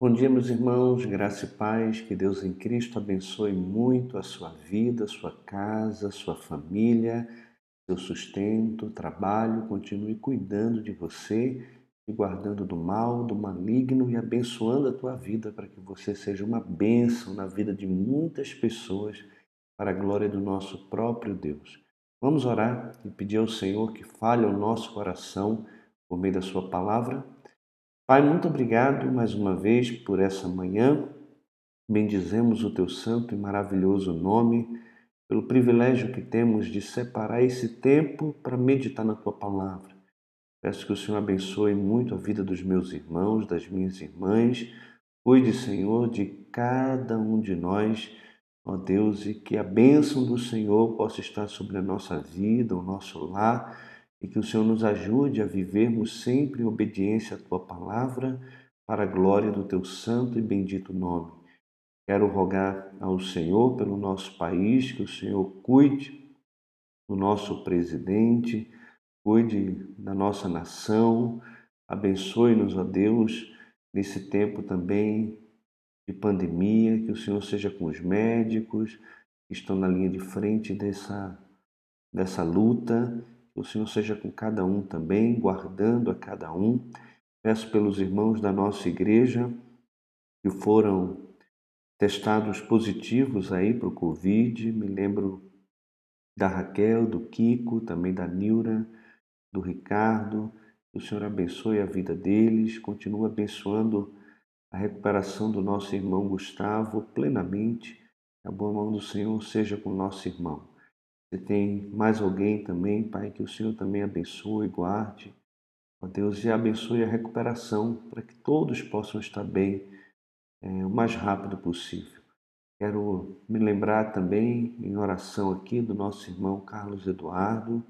Bom dia, meus irmãos, graça e paz, que Deus em Cristo abençoe muito a sua vida, sua casa, sua família, seu sustento, trabalho, continue cuidando de você e guardando do mal, do maligno e abençoando a tua vida para que você seja uma bênção na vida de muitas pessoas para a glória do nosso próprio Deus. Vamos orar e pedir ao Senhor que fale ao nosso coração por meio da sua palavra Pai, muito obrigado mais uma vez por essa manhã. Bendizemos o teu santo e maravilhoso nome, pelo privilégio que temos de separar esse tempo para meditar na tua palavra. Peço que o Senhor abençoe muito a vida dos meus irmãos, das minhas irmãs. Cuide, Senhor, de cada um de nós, ó Deus, e que a bênção do Senhor possa estar sobre a nossa vida, o nosso lar e que o Senhor nos ajude a vivermos sempre em obediência à tua palavra, para a glória do teu santo e bendito nome. Quero rogar ao Senhor pelo nosso país, que o Senhor cuide do nosso presidente, cuide da nossa nação, abençoe-nos, ó Deus, nesse tempo também de pandemia, que o Senhor seja com os médicos que estão na linha de frente dessa, dessa luta o Senhor seja com cada um também, guardando a cada um. Peço pelos irmãos da nossa igreja que foram testados positivos aí para o Covid. Me lembro da Raquel, do Kiko, também da Nilra, do Ricardo. Que o Senhor abençoe a vida deles, continue abençoando a recuperação do nosso irmão Gustavo plenamente. A boa mão do Senhor seja com o nosso irmão. Se tem mais alguém também, Pai, que o Senhor também abençoe, guarde, ó Deus, e abençoe a recuperação para que todos possam estar bem é, o mais rápido possível. Quero me lembrar também, em oração aqui, do nosso irmão Carlos Eduardo,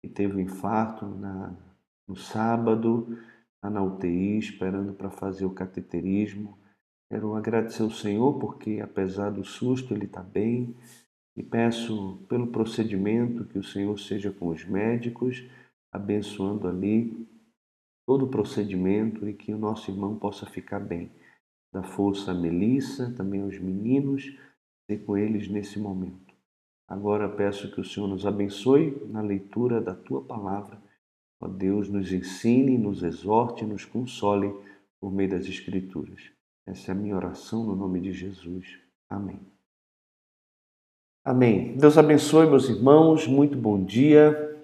que teve um infarto na, no sábado, na UTI, esperando para fazer o cateterismo. Quero agradecer ao Senhor porque, apesar do susto, ele está bem e peço pelo procedimento que o Senhor seja com os médicos, abençoando ali todo o procedimento e que o nosso irmão possa ficar bem. Da força a Melissa, também aos meninos, e com eles nesse momento. Agora peço que o Senhor nos abençoe na leitura da tua palavra. Ó Deus, nos ensine, nos exorte, nos console por meio das Escrituras. Essa é a minha oração no nome de Jesus. Amém. Amém. Deus abençoe, meus irmãos. Muito bom dia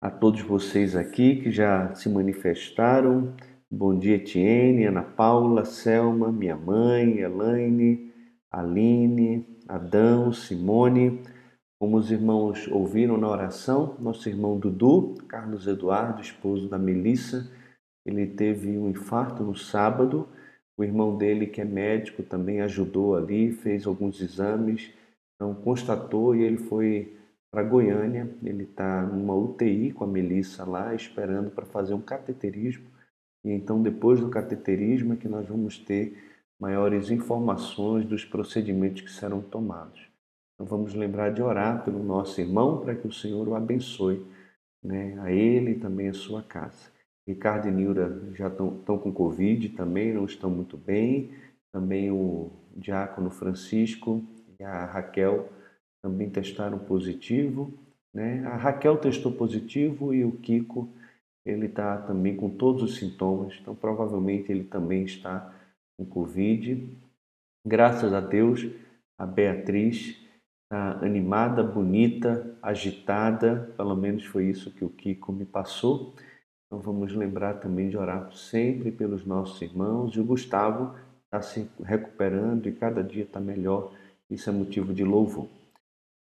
a todos vocês aqui que já se manifestaram. Bom dia, Etienne, Ana Paula, Selma, minha mãe, Elaine, Aline, Adão, Simone. Como os irmãos ouviram na oração, nosso irmão Dudu, Carlos Eduardo, esposo da Melissa, ele teve um infarto no sábado. O irmão dele, que é médico, também ajudou ali, fez alguns exames então, constatou e ele foi para Goiânia. Ele está numa UTI com a Melissa lá, esperando para fazer um cateterismo. E então, depois do cateterismo, é que nós vamos ter maiores informações dos procedimentos que serão tomados. Então, vamos lembrar de orar pelo nosso irmão para que o Senhor o abençoe, né, a ele e também a sua casa. Ricardo e Nilda já estão, com Covid também, não estão muito bem. Também o diácono Francisco a Raquel também testaram positivo. Né? A Raquel testou positivo e o Kiko ele está também com todos os sintomas, então provavelmente ele também está com Covid. Graças a Deus, a Beatriz está animada, bonita, agitada, pelo menos foi isso que o Kiko me passou. Então vamos lembrar também de orar sempre pelos nossos irmãos. E o Gustavo está se recuperando e cada dia está melhor isso é motivo de louvor.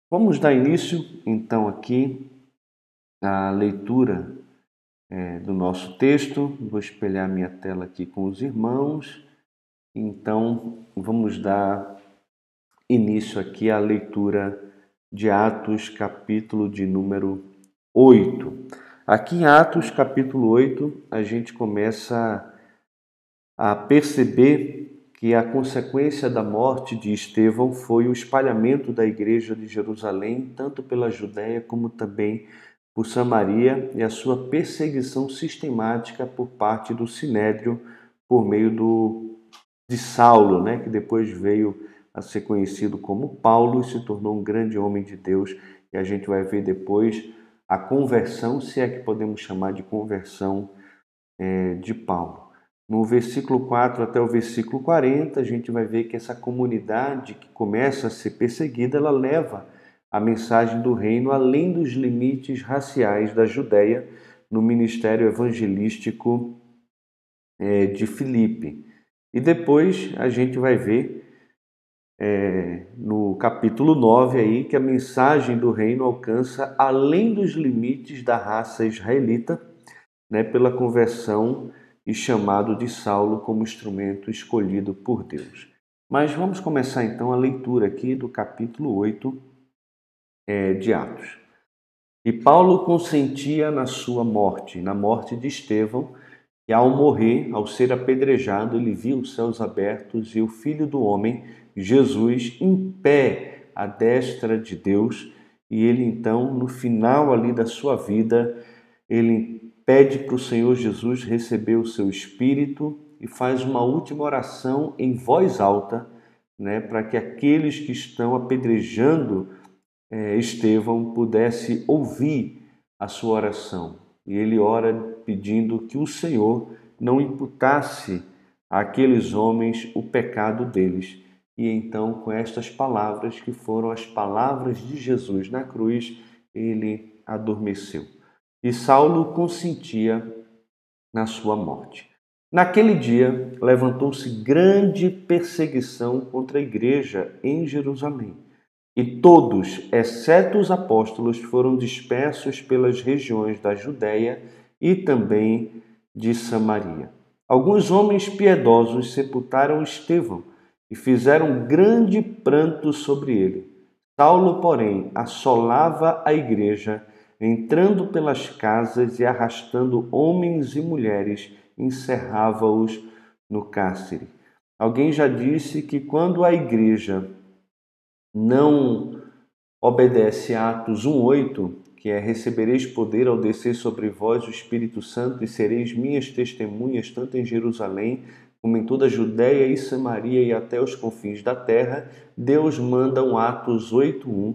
Vamos dar início, então, aqui à leitura é, do nosso texto. Vou espelhar minha tela aqui com os irmãos. Então, vamos dar início aqui à leitura de Atos, capítulo de número 8. Aqui em Atos, capítulo 8, a gente começa a perceber que a consequência da morte de Estevão foi o espalhamento da igreja de Jerusalém, tanto pela Judéia como também por Samaria, e a sua perseguição sistemática por parte do Sinédrio por meio do de Saulo, né, que depois veio a ser conhecido como Paulo e se tornou um grande homem de Deus. E a gente vai ver depois a conversão, se é que podemos chamar de conversão é, de Paulo. No versículo 4 até o versículo 40, a gente vai ver que essa comunidade que começa a ser perseguida, ela leva a mensagem do reino além dos limites raciais da Judéia no ministério evangelístico é, de Filipe. E depois a gente vai ver é, no capítulo 9 aí que a mensagem do reino alcança além dos limites da raça israelita, né, pela conversão e chamado de Saulo como instrumento escolhido por Deus. Mas vamos começar então a leitura aqui do capítulo 8 é, de Atos. E Paulo consentia na sua morte, na morte de Estevão, e ao morrer, ao ser apedrejado, ele viu os céus abertos e o Filho do Homem, Jesus, em pé à destra de Deus. E ele então, no final ali da sua vida, ele pede para o Senhor Jesus receber o seu Espírito e faz uma última oração em voz alta, né, para que aqueles que estão apedrejando é, Estevão pudesse ouvir a sua oração. E ele ora pedindo que o Senhor não imputasse àqueles homens o pecado deles. E então, com estas palavras, que foram as palavras de Jesus na cruz, ele adormeceu. E Saulo consentia na sua morte. Naquele dia, levantou-se grande perseguição contra a igreja em Jerusalém e todos, exceto os apóstolos, foram dispersos pelas regiões da Judéia e também de Samaria. Alguns homens piedosos sepultaram Estevão e fizeram grande pranto sobre ele. Saulo, porém, assolava a igreja, entrando pelas casas e arrastando homens e mulheres, encerrava-os no cárcere. Alguém já disse que quando a igreja não obedece a Atos 1:8, que é recebereis poder ao descer sobre vós o Espírito Santo e sereis minhas testemunhas tanto em Jerusalém como em toda a Judéia e Samaria e até os confins da terra, Deus manda um Atos 8:1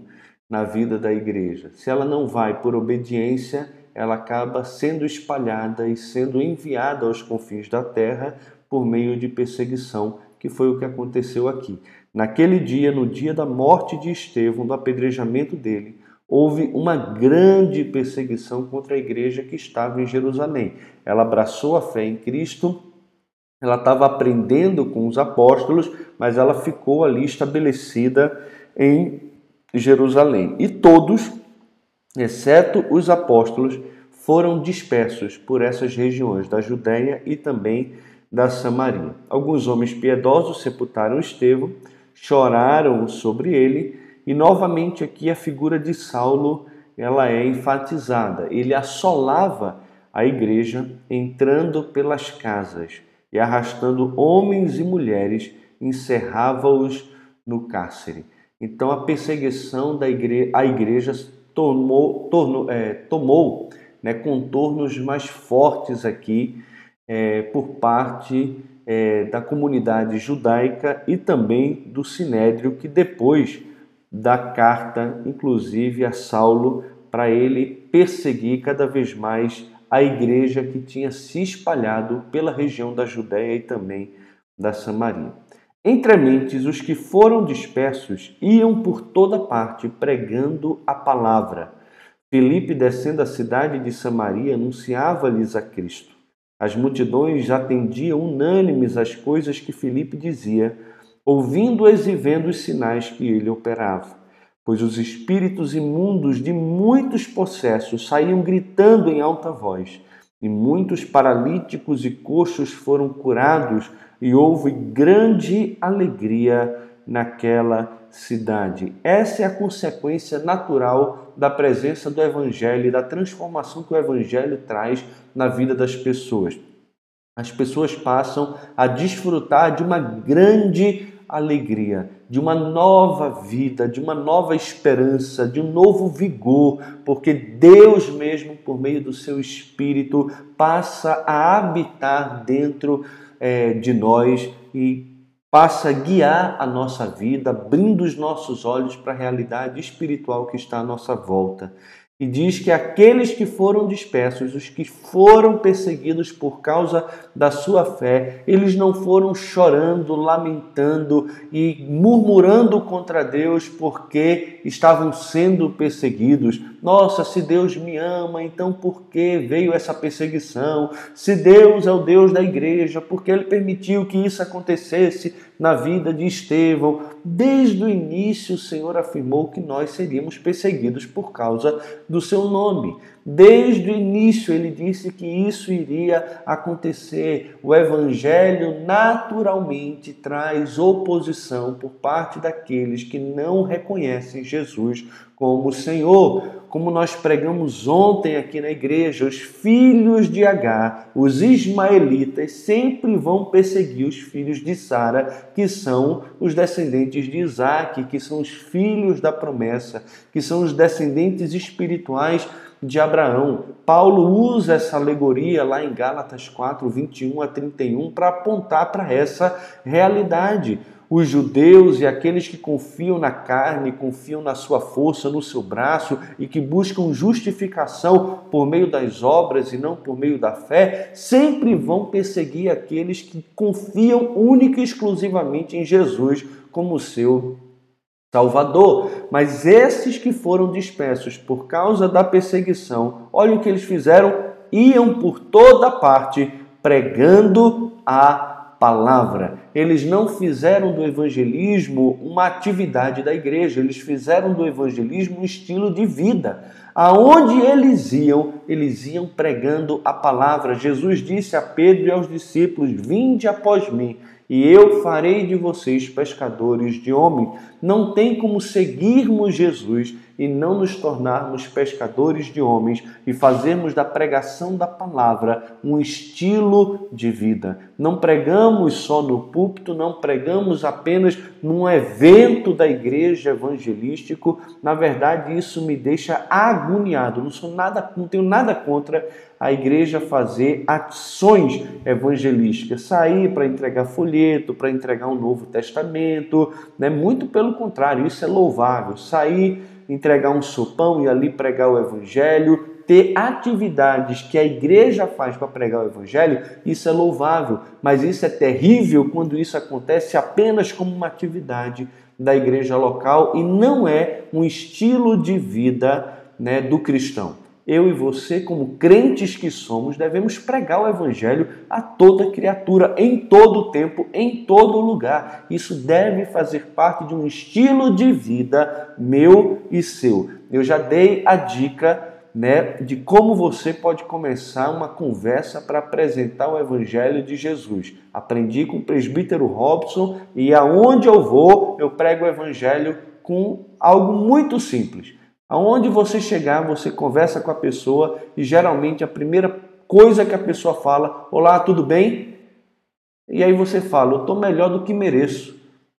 na vida da igreja. Se ela não vai por obediência, ela acaba sendo espalhada e sendo enviada aos confins da terra por meio de perseguição, que foi o que aconteceu aqui. Naquele dia, no dia da morte de Estevão, do apedrejamento dele, houve uma grande perseguição contra a igreja que estava em Jerusalém. Ela abraçou a fé em Cristo, ela estava aprendendo com os apóstolos, mas ela ficou ali estabelecida em Jerusalém. E todos, exceto os apóstolos, foram dispersos por essas regiões da Judéia e também da Samaria. Alguns homens piedosos sepultaram Estevão choraram sobre ele, e novamente aqui a figura de Saulo ela é enfatizada. Ele assolava a igreja entrando pelas casas e arrastando homens e mulheres, encerrava-os no cárcere. Então a perseguição da igreja, a igreja tomou, tornou, é, tomou né, contornos mais fortes aqui é, por parte é, da comunidade judaica e também do Sinédrio, que depois dá carta, inclusive, a Saulo para ele perseguir cada vez mais a igreja que tinha se espalhado pela região da Judéia e também da Samaria. Entre mentes, os que foram dispersos iam por toda parte pregando a palavra. Filipe, descendo a cidade de Samaria, anunciava-lhes a Cristo. As multidões atendiam unânimes às coisas que Filipe dizia, ouvindo-as e vendo os sinais que ele operava. Pois os espíritos imundos de muitos possessos saíam gritando em alta voz, e muitos paralíticos e coxos foram curados, e houve grande alegria naquela cidade. Essa é a consequência natural da presença do Evangelho e da transformação que o Evangelho traz na vida das pessoas. As pessoas passam a desfrutar de uma grande alegria, de uma nova vida, de uma nova esperança, de um novo vigor, porque Deus mesmo, por meio do seu Espírito, passa a habitar dentro é, de nós e passa a guiar a nossa vida, abrindo os nossos olhos para a realidade espiritual que está à nossa volta. E diz que aqueles que foram dispersos, os que foram perseguidos por causa da sua fé, eles não foram chorando, lamentando e murmurando contra Deus porque estavam sendo perseguidos. Nossa, se Deus me ama, então por que veio essa perseguição? Se Deus é o Deus da igreja, por que ele permitiu que isso acontecesse na vida de Estevão? Desde o início, o Senhor afirmou que nós seríamos perseguidos por causa do seu nome. Desde o início, ele disse que isso iria acontecer. O Evangelho naturalmente traz oposição por parte daqueles que não reconhecem Jesus como Senhor. Como nós pregamos ontem aqui na igreja, os filhos de Agar, os ismaelitas, sempre vão perseguir os filhos de Sara, que são os descendentes de Isaac, que são os filhos da promessa, que são os descendentes espirituais de Abraão. Paulo usa essa alegoria lá em Gálatas 4, 21 a 31 para apontar para essa realidade. Os judeus e aqueles que confiam na carne, confiam na sua força, no seu braço e que buscam justificação por meio das obras e não por meio da fé, sempre vão perseguir aqueles que confiam única e exclusivamente em Jesus como seu Salvador. Mas esses que foram dispersos por causa da perseguição, olha o que eles fizeram: iam por toda parte pregando a palavra. Eles não fizeram do evangelismo uma atividade da igreja, eles fizeram do evangelismo um estilo de vida. Aonde eles iam, eles iam pregando a palavra. Jesus disse a Pedro e aos discípulos: Vinde após mim e eu farei de vocês pescadores de homens. Não tem como seguirmos Jesus e não nos tornarmos pescadores de homens e fazermos da pregação da palavra um estilo de vida. Não pregamos só no púlpito, não pregamos apenas num evento da igreja evangelístico. Na verdade, isso me deixa agoniado. Não sou nada, não tenho nada contra a igreja fazer ações evangelísticas, sair para entregar folheto, para entregar um Novo Testamento, né? Muito pelo contrário, isso é louvável. Sair entregar um sopão e ali pregar o evangelho, ter atividades que a igreja faz para pregar o evangelho, isso é louvável, mas isso é terrível quando isso acontece apenas como uma atividade da igreja local e não é um estilo de vida né, do cristão eu e você, como crentes que somos, devemos pregar o Evangelho a toda criatura, em todo tempo, em todo lugar. Isso deve fazer parte de um estilo de vida meu e seu. Eu já dei a dica né, de como você pode começar uma conversa para apresentar o Evangelho de Jesus. Aprendi com o presbítero Robson e aonde eu vou, eu prego o Evangelho com algo muito simples. Aonde você chegar, você conversa com a pessoa e geralmente a primeira coisa que a pessoa fala: Olá, tudo bem? E aí você fala: Eu estou melhor do que mereço.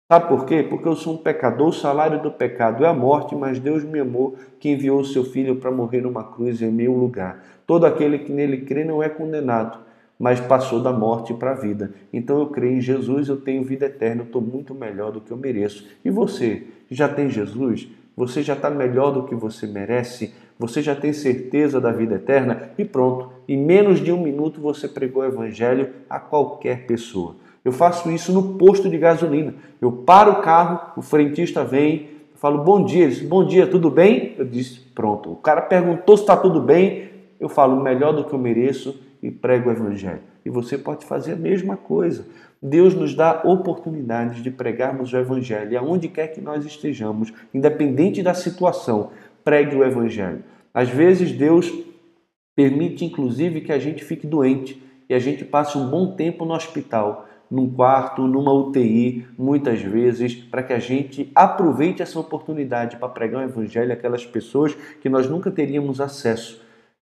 Sabe por quê? Porque eu sou um pecador, o salário do pecado é a morte, mas Deus me amou, que enviou o seu filho para morrer numa cruz em meu lugar. Todo aquele que nele crê não é condenado, mas passou da morte para a vida. Então eu creio em Jesus, eu tenho vida eterna, eu estou muito melhor do que eu mereço. E você, já tem Jesus? Você já está melhor do que você merece, você já tem certeza da vida eterna e pronto, em menos de um minuto você pregou o Evangelho a qualquer pessoa. Eu faço isso no posto de gasolina. Eu paro o carro, o frentista vem, eu falo bom dia, ele diz, bom dia, tudo bem? Eu disse, pronto. O cara perguntou se está tudo bem, eu falo melhor do que eu mereço e prego o Evangelho. E você pode fazer a mesma coisa. Deus nos dá oportunidades de pregarmos o Evangelho. Aonde quer que nós estejamos, independente da situação, pregue o Evangelho. Às vezes Deus permite, inclusive, que a gente fique doente e a gente passe um bom tempo no hospital, num quarto, numa UTI, muitas vezes, para que a gente aproveite essa oportunidade para pregar o Evangelho àquelas pessoas que nós nunca teríamos acesso.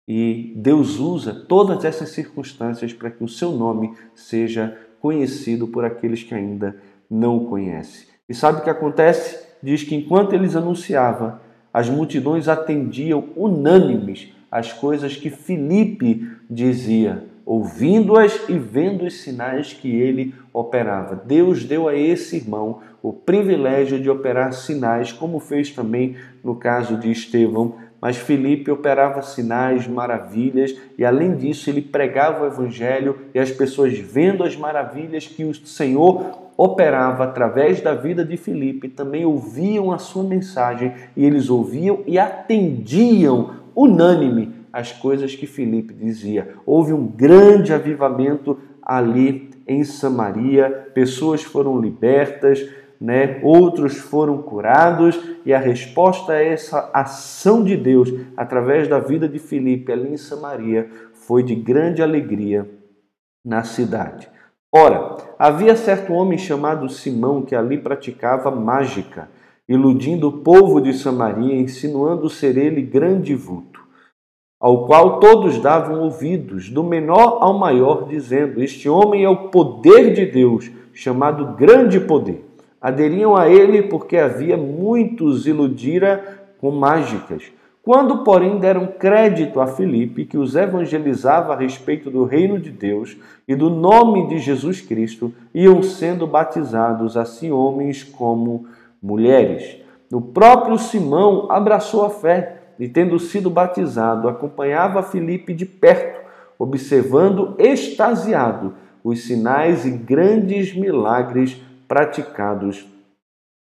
E Deus usa todas essas circunstâncias para que o seu nome seja conhecido por aqueles que ainda não o conhecem. E sabe o que acontece? Diz que enquanto eles anunciavam, as multidões atendiam unânimes as coisas que Filipe dizia. ouvindo-as e vendo os sinais que ele operava. Deus deu a esse irmão o privilégio de operar sinais, como fez também no caso de Estevão. Mas Felipe operava sinais, maravilhas, e além disso, ele pregava o evangelho e as pessoas vendo as maravilhas que o Senhor operava através da vida de Filipe, também ouviam a sua mensagem e eles ouviam e atendiam unânime as coisas que Filipe dizia. Houve um grande avivamento ali em Samaria, pessoas foram libertas, né? outros foram curados, e a resposta a essa ação de Deus através da vida de Filipe ali em Samaria foi de grande alegria na cidade. Ora, havia certo homem chamado Simão que ali praticava mágica, iludindo o povo de Samaria, insinuando ser ele grande vulto ao qual todos davam ouvidos, do menor ao maior, dizendo: Este homem é o poder de Deus, chamado grande poder. Aderiam a ele porque havia muitos iludira com mágicas. Quando, porém, deram crédito a Filipe, que os evangelizava a respeito do reino de Deus e do nome de Jesus Cristo, iam sendo batizados, assim homens como mulheres. O próprio Simão abraçou a fé e, tendo sido batizado, acompanhava Filipe de perto, observando extasiado os sinais e grandes milagres praticados,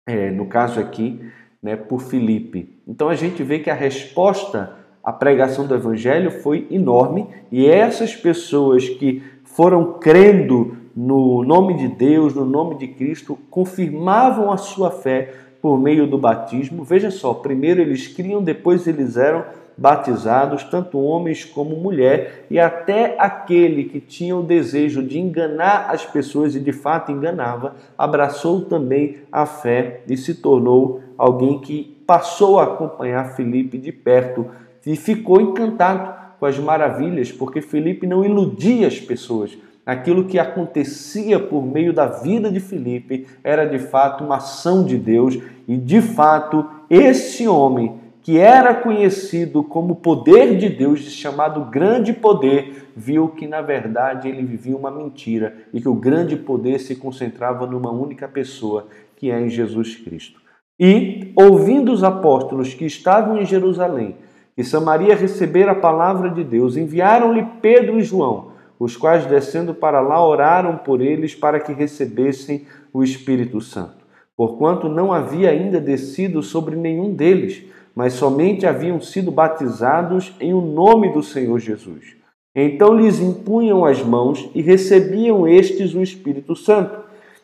é, no caso aqui, né, por Filipe. Então a gente vê que a resposta à pregação do Evangelho foi enorme e essas pessoas que foram crendo no nome de Deus, no nome de Cristo, confirmavam a sua fé por meio do batismo. Veja só, primeiro eles criam, depois eles eram batizados, tanto homens como mulher, e até aquele que tinha o desejo de enganar as pessoas e de fato enganava, abraçou também a fé e se tornou alguém que passou a acompanhar Felipe de perto e ficou encantado com as maravilhas, porque Felipe não iludia as pessoas, aquilo que acontecia por meio da vida de Filipe era de fato uma ação de Deus e de fato esse homem que era conhecido como poder de Deus, chamado grande poder, viu que na verdade ele vivia uma mentira e que o grande poder se concentrava numa única pessoa, que é em Jesus Cristo. E, ouvindo os apóstolos que estavam em Jerusalém, que Samaria recebera a palavra de Deus, enviaram-lhe Pedro e João os quais, descendo para lá, oraram por eles para que recebessem o Espírito Santo, porquanto não havia ainda descido sobre nenhum deles, mas somente haviam sido batizados em o nome do Senhor Jesus. Então lhes impunham as mãos e recebiam estes o Espírito Santo.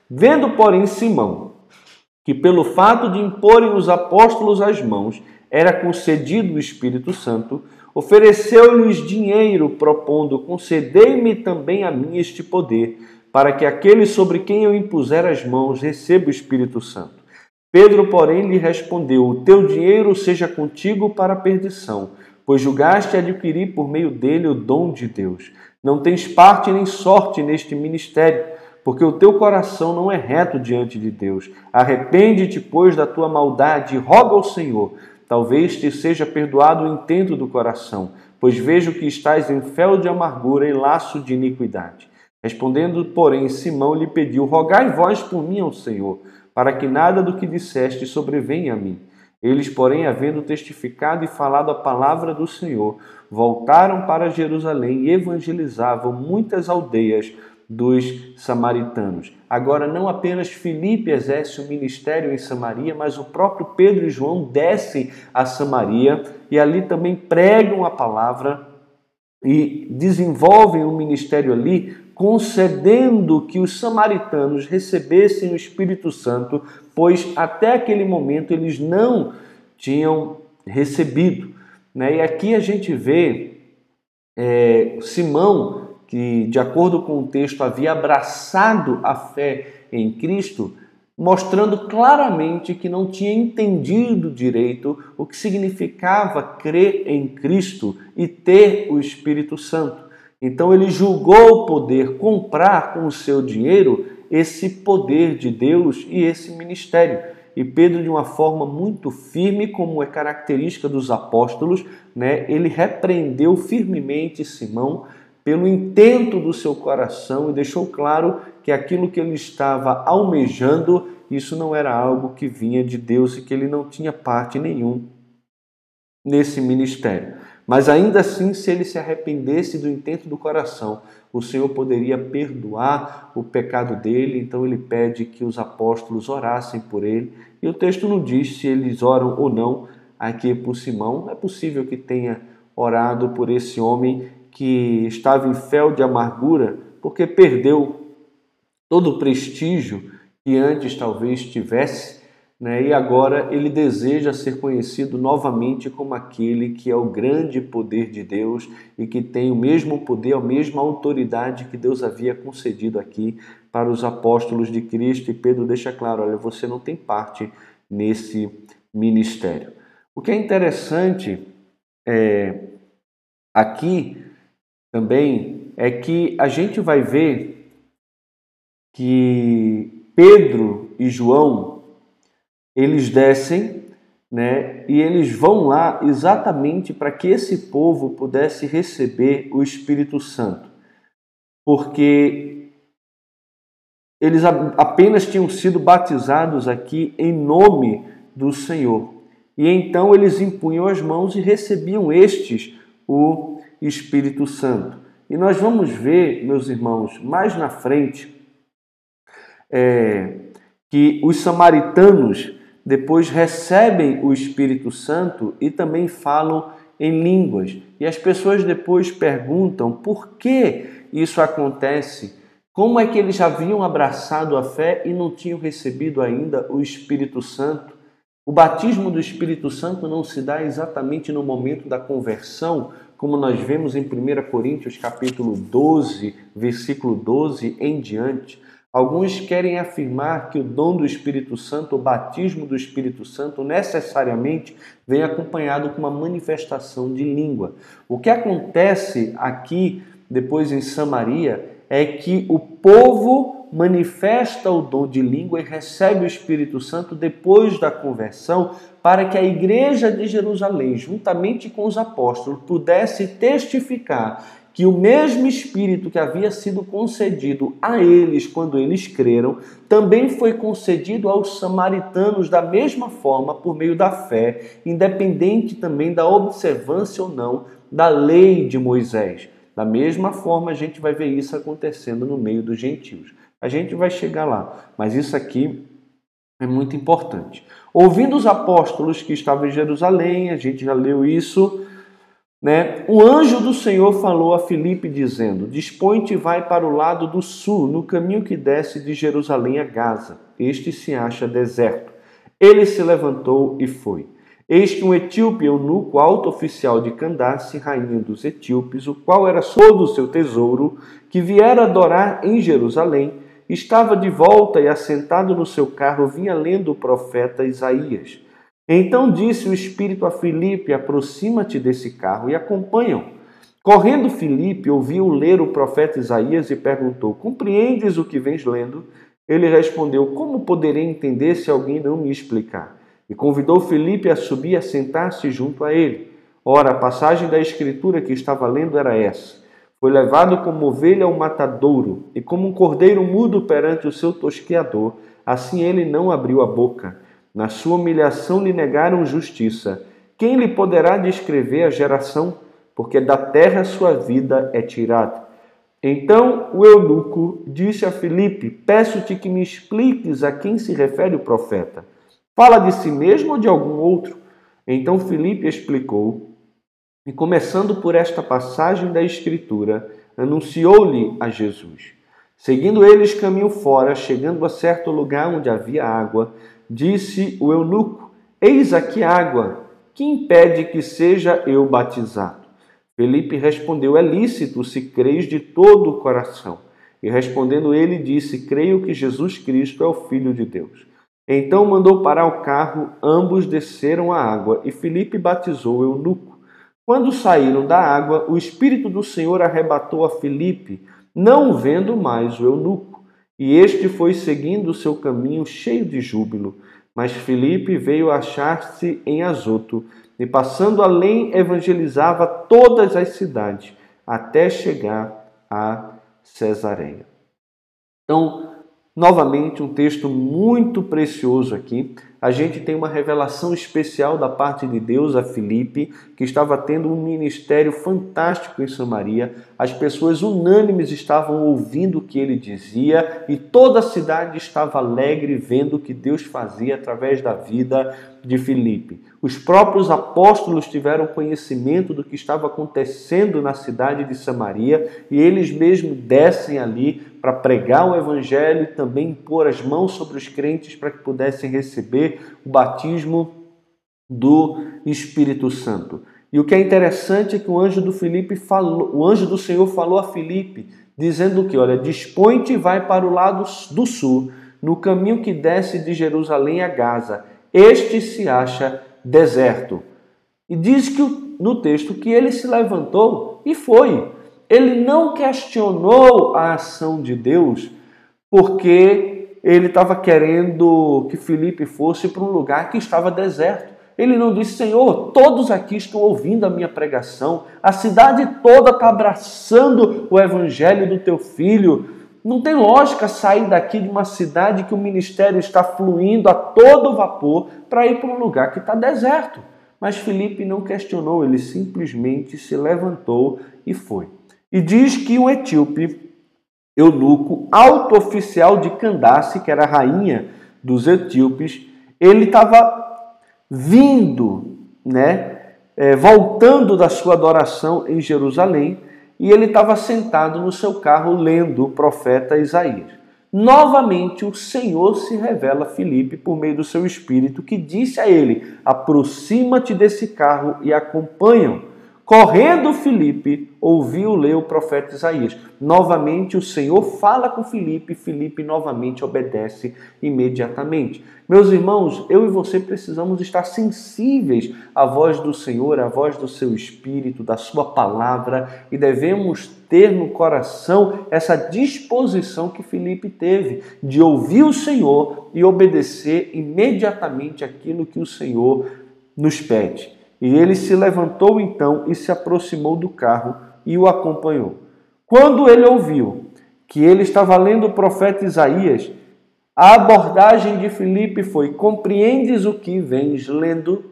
Vendo, porém, Simão, que pelo fato de imporem os apóstolos as mãos, era concedido o Espírito Santo, Ofereceu-lhes dinheiro, propondo: Concedei-me também a mim este poder, para que aquele sobre quem eu impuser as mãos receba o Espírito Santo. Pedro, porém, lhe respondeu: O teu dinheiro seja contigo para a perdição, pois julgaste adquirir por meio dele o dom de Deus. Não tens parte nem sorte neste ministério, porque o teu coração não é reto diante de Deus. Arrepende-te, pois, da tua maldade e roga ao Senhor Talvez te seja perdoado o intento do coração, pois vejo que estás em fel de amargura e laço de iniquidade. Respondendo, porém, Simão lhe pediu: Rogai vós por mim ao Senhor, para que nada do que disseste sobrevenha a mim. Eles, porém, havendo testificado e falado a palavra do Senhor, voltaram para Jerusalém e evangelizavam muitas aldeias dos samaritanos. Agora, não apenas Filipe exerce o ministério em Samaria, mas o próprio Pedro e João descem a Samaria e ali também pregam a palavra e desenvolvem o um ministério ali, concedendo que os samaritanos recebessem o Espírito Santo, pois até aquele momento eles não tinham recebido. Né? E aqui a gente vê é, Simão que, de acordo com o texto, havia abraçado a fé em Cristo, mostrando claramente que não tinha entendido direito o que significava crer em Cristo e ter o Espírito Santo. Então ele julgou poder comprar com o seu dinheiro esse poder de Deus e esse ministério. E Pedro, de uma forma muito firme, como é característica dos apóstolos, né, ele repreendeu firmemente Simão pelo intento do seu coração e deixou claro que aquilo que ele estava almejando, isso não era algo que vinha de Deus e que ele não tinha parte nenhum nesse ministério. Mas ainda assim, se ele se arrependesse do intento do coração, o Senhor poderia perdoar o pecado dele, então ele pede que os apóstolos orassem por ele. E o texto não diz se eles oram ou não aqui por Simão. É possível que tenha orado por esse homem que estava em fel de amargura, porque perdeu todo o prestígio que antes talvez tivesse né? e agora ele deseja ser conhecido novamente como aquele que é o grande poder de Deus e que tem o mesmo poder, a mesma autoridade que Deus havia concedido aqui para os apóstolos de Cristo. E Pedro deixa claro: olha, você não tem parte nesse ministério. O que é interessante é, aqui também é que a gente vai ver que Pedro e João eles descem né, e eles vão lá exatamente para que esse povo pudesse receber o Espírito Santo, porque eles apenas tinham sido batizados aqui em nome do Senhor. E então eles impunham as mãos e recebiam estes o Espírito Santo. E nós vamos ver, meus irmãos, mais na frente, é, que os samaritanos depois recebem o Espírito Santo e também falam em línguas. E as pessoas depois perguntam por que isso acontece. Como é que eles haviam abraçado a fé e não tinham recebido ainda o Espírito Santo? O batismo do Espírito Santo não se dá exatamente no momento da conversão, como nós vemos em 1 Coríntios capítulo 12, versículo 12 em diante. Alguns querem afirmar que o dom do Espírito Santo, o batismo do Espírito Santo, necessariamente vem acompanhado com uma manifestação de língua. O que acontece aqui, depois em Samaria, é que o povo manifesta o dom de língua e recebe o Espírito Santo depois da conversão, para que a igreja de Jerusalém, juntamente com os apóstolos, pudesse testificar que o mesmo Espírito que havia sido concedido a eles quando eles creram, também foi concedido aos samaritanos da mesma forma por meio da fé, independente também da observância ou não da lei de Moisés. Da mesma forma, a gente vai ver isso acontecendo no meio dos gentios. A gente vai chegar lá, mas isso aqui é muito importante. Ouvindo os apóstolos que estavam em Jerusalém, a gente já leu isso né? O anjo do Senhor falou a Filipe, dizendo: Dispõe-te e vai para o lado do sul, no caminho que desce de Jerusalém a Gaza. Este se acha deserto. Ele se levantou e foi. Eis que um etíope eunuco, alto oficial de Candace, rainha dos etíopes, o qual era todo o seu tesouro, que viera adorar em Jerusalém, estava de volta e assentado no seu carro vinha lendo o profeta Isaías. Então disse o Espírito a Filipe: aproxima-te desse carro e acompanham. Correndo Filipe, ouviu ler o profeta Isaías e perguntou: Compreendes o que vens lendo? Ele respondeu: Como poderei entender se alguém não me explicar? E convidou Filipe a subir e a sentar-se junto a ele. Ora, a passagem da escritura que estava lendo era essa: Foi levado como ovelha ao matadouro, e como um cordeiro mudo perante o seu tosqueador, assim ele não abriu a boca. Na sua humilhação lhe negaram justiça. Quem lhe poderá descrever a geração? Porque da terra sua vida é tirada. Então o eunuco disse a Filipe: Peço-te que me expliques a quem se refere o profeta. Fala de si mesmo ou de algum outro? Então Filipe explicou, e começando por esta passagem da Escritura, anunciou-lhe a Jesus. Seguindo eles caminho fora, chegando a certo lugar onde havia água, disse o eunuco: Eis aqui água, que impede que seja eu batizado? Felipe respondeu: É lícito se creis de todo o coração. E respondendo ele, disse: Creio que Jesus Cristo é o Filho de Deus. Então mandou parar o carro, ambos desceram a água e Felipe batizou o eunuco. Quando saíram da água, o Espírito do Senhor arrebatou a Felipe, não vendo mais o eunuco. E este foi seguindo o seu caminho cheio de júbilo. Mas Filipe veio achar-se em Azoto, e passando além evangelizava todas as cidades, até chegar a Cesareia. Então, novamente, um texto muito precioso aqui. A gente tem uma revelação especial da parte de Deus a Filipe, que estava tendo um ministério fantástico em Samaria. As pessoas unânimes estavam ouvindo o que ele dizia e toda a cidade estava alegre vendo o que Deus fazia através da vida de Filipe. Os próprios apóstolos tiveram conhecimento do que estava acontecendo na cidade de Samaria e eles mesmos descem ali para pregar o evangelho e também pôr as mãos sobre os crentes para que pudessem receber o batismo do Espírito Santo. E o que é interessante é que o anjo do Filipe falou, o anjo do Senhor falou a Filipe, dizendo que, olha, dispõe-te e vai para o lado do sul, no caminho que desce de Jerusalém a Gaza este se acha deserto. E diz que no texto que ele se levantou e foi. Ele não questionou a ação de Deus porque ele estava querendo que Felipe fosse para um lugar que estava deserto. Ele não disse, Senhor, todos aqui estão ouvindo a minha pregação, a cidade toda está abraçando o evangelho do teu filho. Não tem lógica sair daqui de uma cidade que o ministério está fluindo a todo vapor para ir para um lugar que está deserto. Mas Felipe não questionou, ele simplesmente se levantou e foi. E diz que um etíope, eunuco, alto oficial de Candace, que era a rainha dos etíopes, ele estava vindo, né, é, voltando da sua adoração em Jerusalém e ele estava sentado no seu carro lendo o profeta Isaías. Novamente o Senhor se revela a Filipe por meio do seu espírito, que disse a ele: Aproxima-te desse carro e acompanham. Correndo Filipe, ouviu ler o profeta Isaías. Novamente o Senhor fala com Filipe, Filipe novamente obedece imediatamente. Meus irmãos, eu e você precisamos estar sensíveis à voz do Senhor, à voz do seu espírito, da sua palavra e devemos ter no coração essa disposição que Filipe teve de ouvir o Senhor e obedecer imediatamente aquilo que o Senhor nos pede. E ele se levantou então e se aproximou do carro e o acompanhou. Quando ele ouviu que ele estava lendo o profeta Isaías, a abordagem de Filipe foi: compreendes o que vens lendo?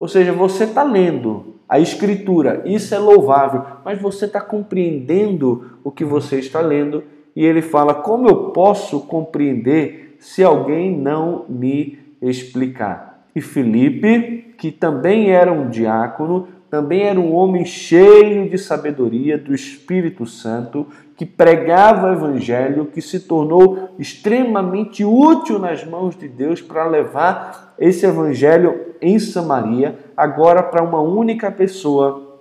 Ou seja, você está lendo a Escritura, isso é louvável, mas você está compreendendo o que você está lendo? E ele fala: como eu posso compreender se alguém não me explicar? E Filipe, que também era um diácono, também era um homem cheio de sabedoria do Espírito Santo, que pregava o evangelho, que se tornou extremamente útil nas mãos de Deus para levar esse evangelho em Samaria, agora para uma única pessoa.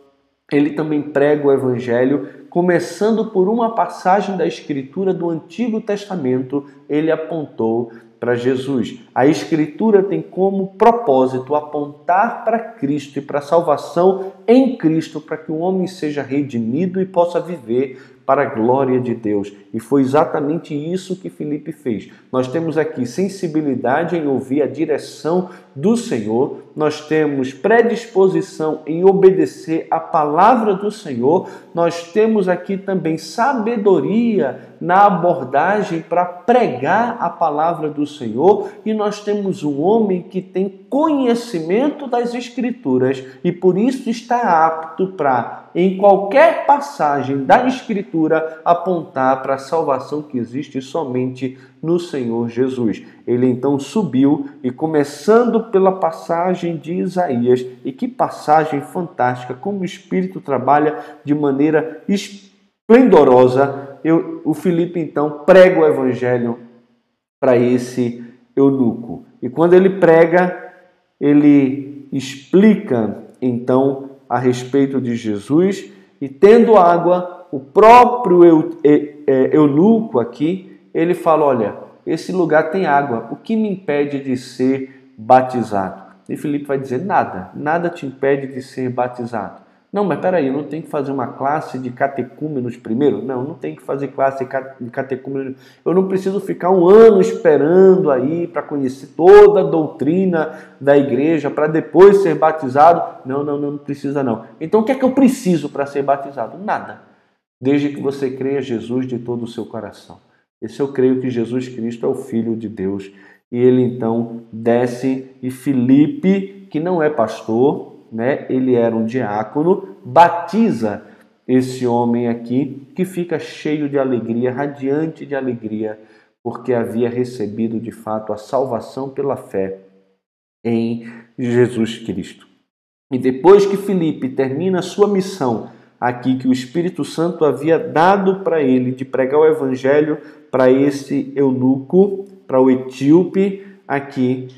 Ele também prega o evangelho, começando por uma passagem da escritura do Antigo Testamento, ele apontou para Jesus. A Escritura tem como propósito apontar para Cristo e para a salvação em Cristo, para que o homem seja redimido e possa viver para a glória de Deus. E foi exatamente isso que Felipe fez. Nós temos aqui sensibilidade em ouvir a direção do Senhor, nós temos predisposição em obedecer a palavra do Senhor, nós temos aqui também sabedoria na abordagem para pregar a palavra do Senhor e nós temos um homem que tem conhecimento das Escrituras e por isso está apto para, em qualquer passagem da Escritura, apontar para a salvação que existe somente no Senhor Jesus. Ele então subiu e, começando pela passagem de Isaías, e que passagem fantástica, como o Espírito trabalha de maneira esplendorosa, eu, o Filipe então prega o Evangelho para esse eunuco. E quando ele prega, ele explica então a respeito de Jesus. E tendo água, o próprio eunuco aqui ele fala: Olha, esse lugar tem água, o que me impede de ser batizado? E Filipe vai dizer: Nada, nada te impede de ser batizado. Não, mas peraí, eu não tenho que fazer uma classe de catecúmenos primeiro? Não, não tem que fazer classe de catecúmenos. Eu não preciso ficar um ano esperando aí para conhecer toda a doutrina da igreja para depois ser batizado. Não, não, não, não precisa não. Então o que é que eu preciso para ser batizado? Nada. Desde que você creia Jesus de todo o seu coração. Esse eu creio que Jesus Cristo é o Filho de Deus. E ele então desce e Filipe, que não é pastor, né? Ele era um diácono, batiza esse homem aqui que fica cheio de alegria, radiante de alegria, porque havia recebido de fato a salvação pela fé em Jesus Cristo. E depois que Filipe termina a sua missão aqui que o Espírito Santo havia dado para ele de pregar o evangelho para esse eunuco, para o etíope aqui,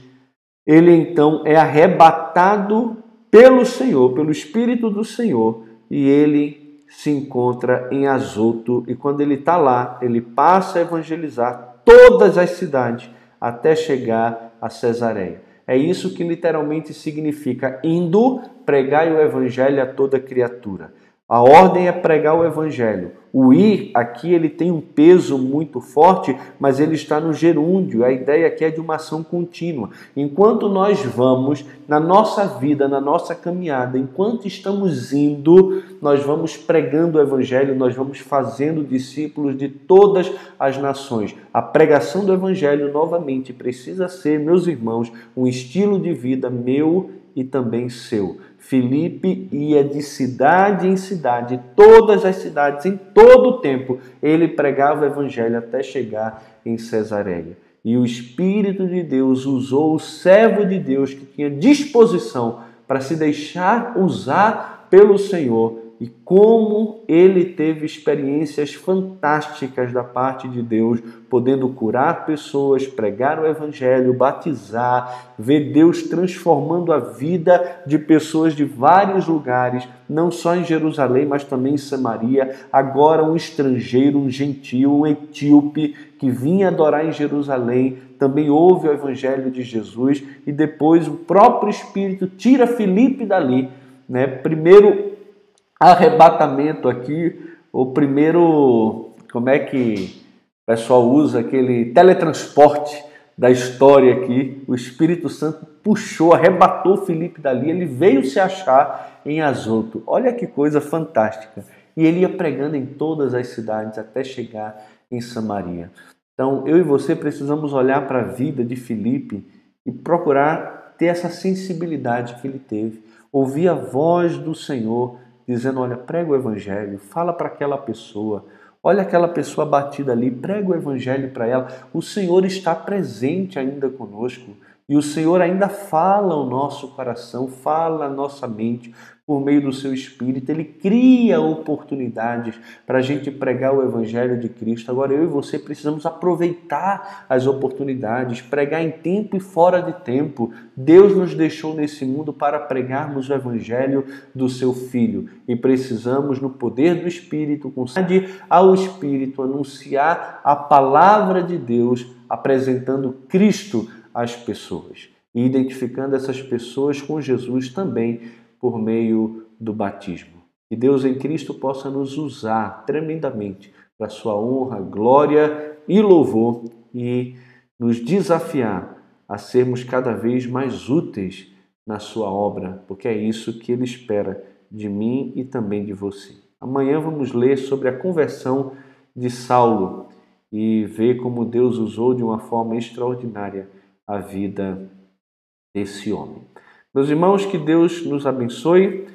ele então é arrebatado pelo Senhor, pelo Espírito do Senhor, e ele se encontra em Azoto. E quando ele está lá, ele passa a evangelizar todas as cidades até chegar a Cesareia. É isso que literalmente significa indo pregar o evangelho a toda criatura. A ordem é pregar o evangelho. O ir aqui ele tem um peso muito forte, mas ele está no gerúndio. A ideia aqui é de uma ação contínua. Enquanto nós vamos na nossa vida, na nossa caminhada, enquanto estamos indo, nós vamos pregando o evangelho, nós vamos fazendo discípulos de todas as nações. A pregação do evangelho novamente precisa ser, meus irmãos, um estilo de vida meu e também seu. Filipe ia de cidade em cidade, todas as cidades, em todo o tempo, ele pregava o evangelho até chegar em Cesareia. E o Espírito de Deus usou o servo de Deus que tinha disposição para se deixar usar pelo Senhor e como ele teve experiências fantásticas da parte de Deus, podendo curar pessoas, pregar o evangelho, batizar, ver Deus transformando a vida de pessoas de vários lugares, não só em Jerusalém, mas também em Samaria. Agora um estrangeiro, um gentil, um etíope que vinha adorar em Jerusalém, também ouve o evangelho de Jesus e depois o próprio Espírito tira Filipe dali, né? Primeiro arrebatamento aqui, o primeiro, como é que o pessoal usa aquele teletransporte da história aqui, o Espírito Santo puxou, arrebatou Felipe dali, ele veio se achar em Azoto. Olha que coisa fantástica. E ele ia pregando em todas as cidades até chegar em Samaria. Então, eu e você precisamos olhar para a vida de Felipe e procurar ter essa sensibilidade que ele teve, ouvir a voz do Senhor dizendo: olha, prega o evangelho, fala para aquela pessoa, olha aquela pessoa batida ali, prega o evangelho para ela. O Senhor está presente ainda conosco. E o Senhor ainda fala o nosso coração, fala a nossa mente por meio do seu Espírito. Ele cria oportunidades para a gente pregar o Evangelho de Cristo. Agora eu e você precisamos aproveitar as oportunidades, pregar em tempo e fora de tempo. Deus nos deixou nesse mundo para pregarmos o Evangelho do seu Filho e precisamos, no poder do Espírito, conceder ao Espírito anunciar a palavra de Deus, apresentando Cristo as pessoas e identificando essas pessoas com Jesus também por meio do batismo. Que Deus em Cristo possa nos usar tremendamente para sua honra, glória e louvor e nos desafiar a sermos cada vez mais úteis na sua obra, porque é isso que ele espera de mim e também de você. Amanhã vamos ler sobre a conversão de Saulo e ver como Deus usou de uma forma extraordinária a vida desse homem. Meus irmãos, que Deus nos abençoe.